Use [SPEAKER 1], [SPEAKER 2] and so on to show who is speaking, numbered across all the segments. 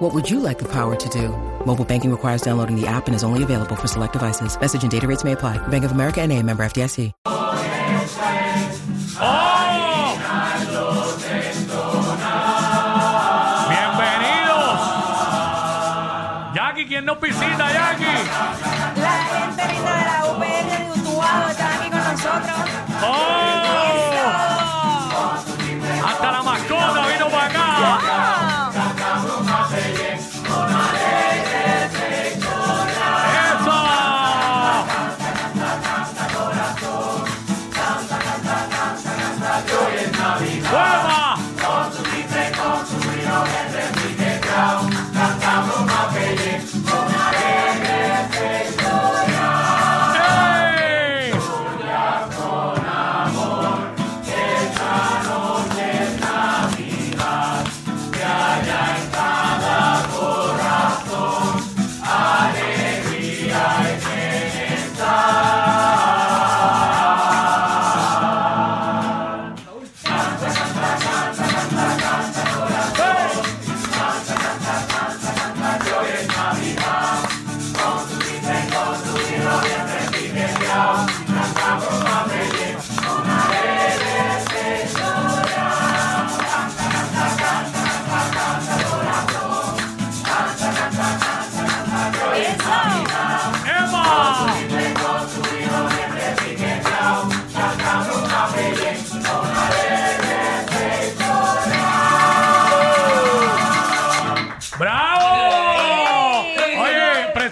[SPEAKER 1] What would you like the power to do? Mobile banking requires downloading the app and is only available for select devices. Message and data rates may apply. Bank of America and a member FDIC.
[SPEAKER 2] ¡Oh! ¡Bienvenidos! Jackie, ¿quién nos visita, Jackie?
[SPEAKER 3] La gente linda de la UPR de Utuado está aquí con nosotros.
[SPEAKER 2] ¡Oh! Hasta la mascota vino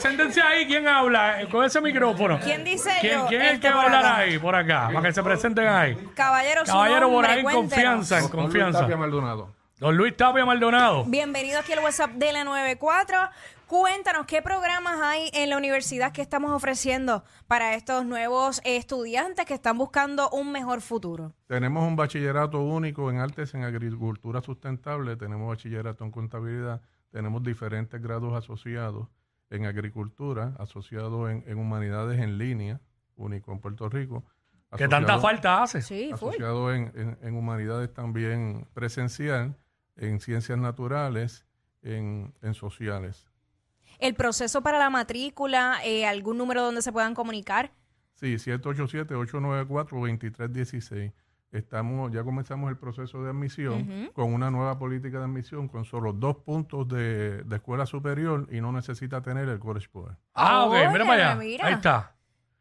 [SPEAKER 2] preséntense ahí. ¿Quién habla? Eh, Con ese micrófono.
[SPEAKER 3] ¿Quién dice
[SPEAKER 2] ¿Quién,
[SPEAKER 3] yo?
[SPEAKER 2] quién es el que
[SPEAKER 3] Este
[SPEAKER 2] va a hablar
[SPEAKER 3] acá.
[SPEAKER 2] ahí, por acá? Para que se presenten ahí.
[SPEAKER 3] Caballero, su
[SPEAKER 2] Caballero, por
[SPEAKER 3] nombre,
[SPEAKER 2] ahí, en
[SPEAKER 3] cuéntenos.
[SPEAKER 2] confianza, en
[SPEAKER 4] Don Luis
[SPEAKER 2] confianza.
[SPEAKER 4] Tapia Maldonado.
[SPEAKER 2] Don Luis Tapia Maldonado.
[SPEAKER 3] Bienvenido aquí al WhatsApp de la 94. Cuéntanos qué programas hay en la universidad que estamos ofreciendo para estos nuevos estudiantes que están buscando un mejor futuro.
[SPEAKER 4] Tenemos un bachillerato único en artes en agricultura sustentable, tenemos bachillerato en contabilidad, tenemos diferentes grados asociados en agricultura, asociados en, en humanidades en línea, único en Puerto Rico.
[SPEAKER 2] ¿Qué tanta
[SPEAKER 4] asociado-
[SPEAKER 2] falta hace?
[SPEAKER 3] Sí.
[SPEAKER 4] Asociado en, en- en humanidades también presencial, en ciencias naturales, en, en sociales.
[SPEAKER 3] El proceso para la matrícula, eh, algún número donde se puedan comunicar.
[SPEAKER 4] Sí, 787-894-2316. Estamos, ya comenzamos el proceso de admisión con una nueva política de admisión con solo dos puntos de, de escuela superior y no necesita tener el College Board.
[SPEAKER 2] Ah, ok, mira para allá.
[SPEAKER 3] mira.
[SPEAKER 2] Ahí está.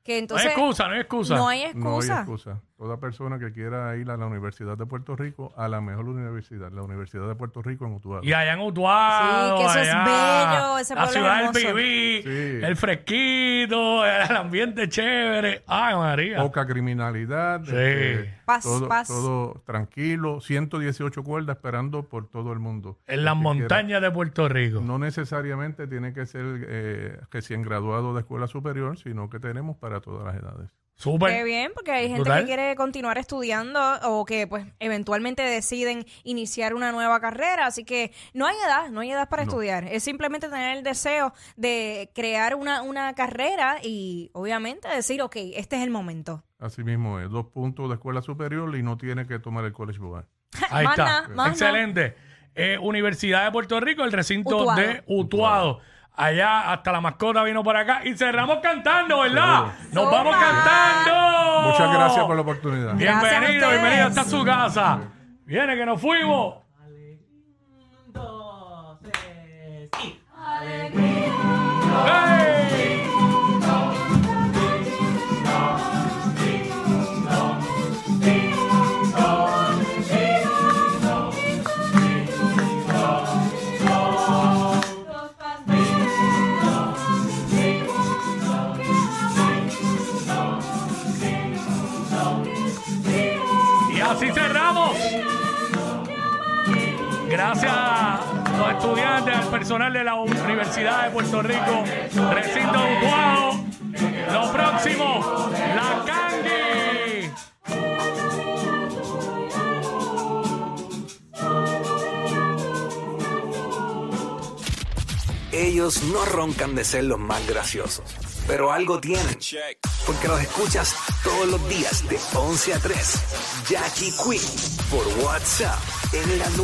[SPEAKER 3] Que
[SPEAKER 2] No hay
[SPEAKER 3] entonces
[SPEAKER 2] excusa, no hay excusa.
[SPEAKER 3] no hay
[SPEAKER 4] No hay
[SPEAKER 3] excusa.
[SPEAKER 4] Toda persona que quiera ir a la Universidad de Puerto Rico, a la mejor universidad, la Universidad de Puerto Rico en Utuado.
[SPEAKER 2] Y allá en Utuado.
[SPEAKER 3] Sí, que eso es
[SPEAKER 2] allá,
[SPEAKER 3] bello, ese
[SPEAKER 2] La
[SPEAKER 3] pueblo
[SPEAKER 2] ciudad
[SPEAKER 3] hermoso.
[SPEAKER 2] del pibí,
[SPEAKER 4] Sí.
[SPEAKER 2] el fresquito, el ambiente chévere. Ay, María.
[SPEAKER 4] Poca criminalidad,
[SPEAKER 2] Sí.
[SPEAKER 4] este,
[SPEAKER 3] Paz,
[SPEAKER 4] todo,
[SPEAKER 3] paz.
[SPEAKER 4] todo tranquilo, 118 cuerdas esperando por todo el mundo.
[SPEAKER 2] En las montañas de Puerto Rico.
[SPEAKER 4] No necesariamente tiene que ser eh, recién graduado de escuela superior, sino que tenemos para todas las edades.
[SPEAKER 2] Súper.
[SPEAKER 3] Qué bien, porque hay gente
[SPEAKER 2] Brutal.
[SPEAKER 3] que quiere continuar estudiando o que pues eventualmente deciden iniciar una nueva carrera, así que no hay edad, no hay edad para estudiar, es simplemente tener el deseo de crear una, una carrera y obviamente decir, ok, este es el momento.
[SPEAKER 4] Así mismo es, dos puntos de escuela superior y no tiene que tomar el College Board.
[SPEAKER 2] Ahí está. Excelente. Eh, Universidad de Puerto Rico, el recinto
[SPEAKER 3] Utuado.
[SPEAKER 2] de Utuado. Allá hasta la mascota vino por acá y cerramos cantando, ¿verdad? Nos
[SPEAKER 3] Zumba.
[SPEAKER 2] vamos cantando.
[SPEAKER 4] Muchas gracias por la oportunidad.
[SPEAKER 3] Gracias a
[SPEAKER 2] Bienvenido,
[SPEAKER 3] ustedes.
[SPEAKER 2] bienvenido hasta su casa. Viene que nos fuimos. Gracias a los estudiantes, al personal de la Universidad de Puerto Rico, Recinto Utuado. Lo próximo, la Candy.
[SPEAKER 5] Ellos no roncan de ser los más graciosos, pero algo tienen. Porque los escuchas todos los días de 11 a 3. Jackie Quinn por WhatsApp en la nueva.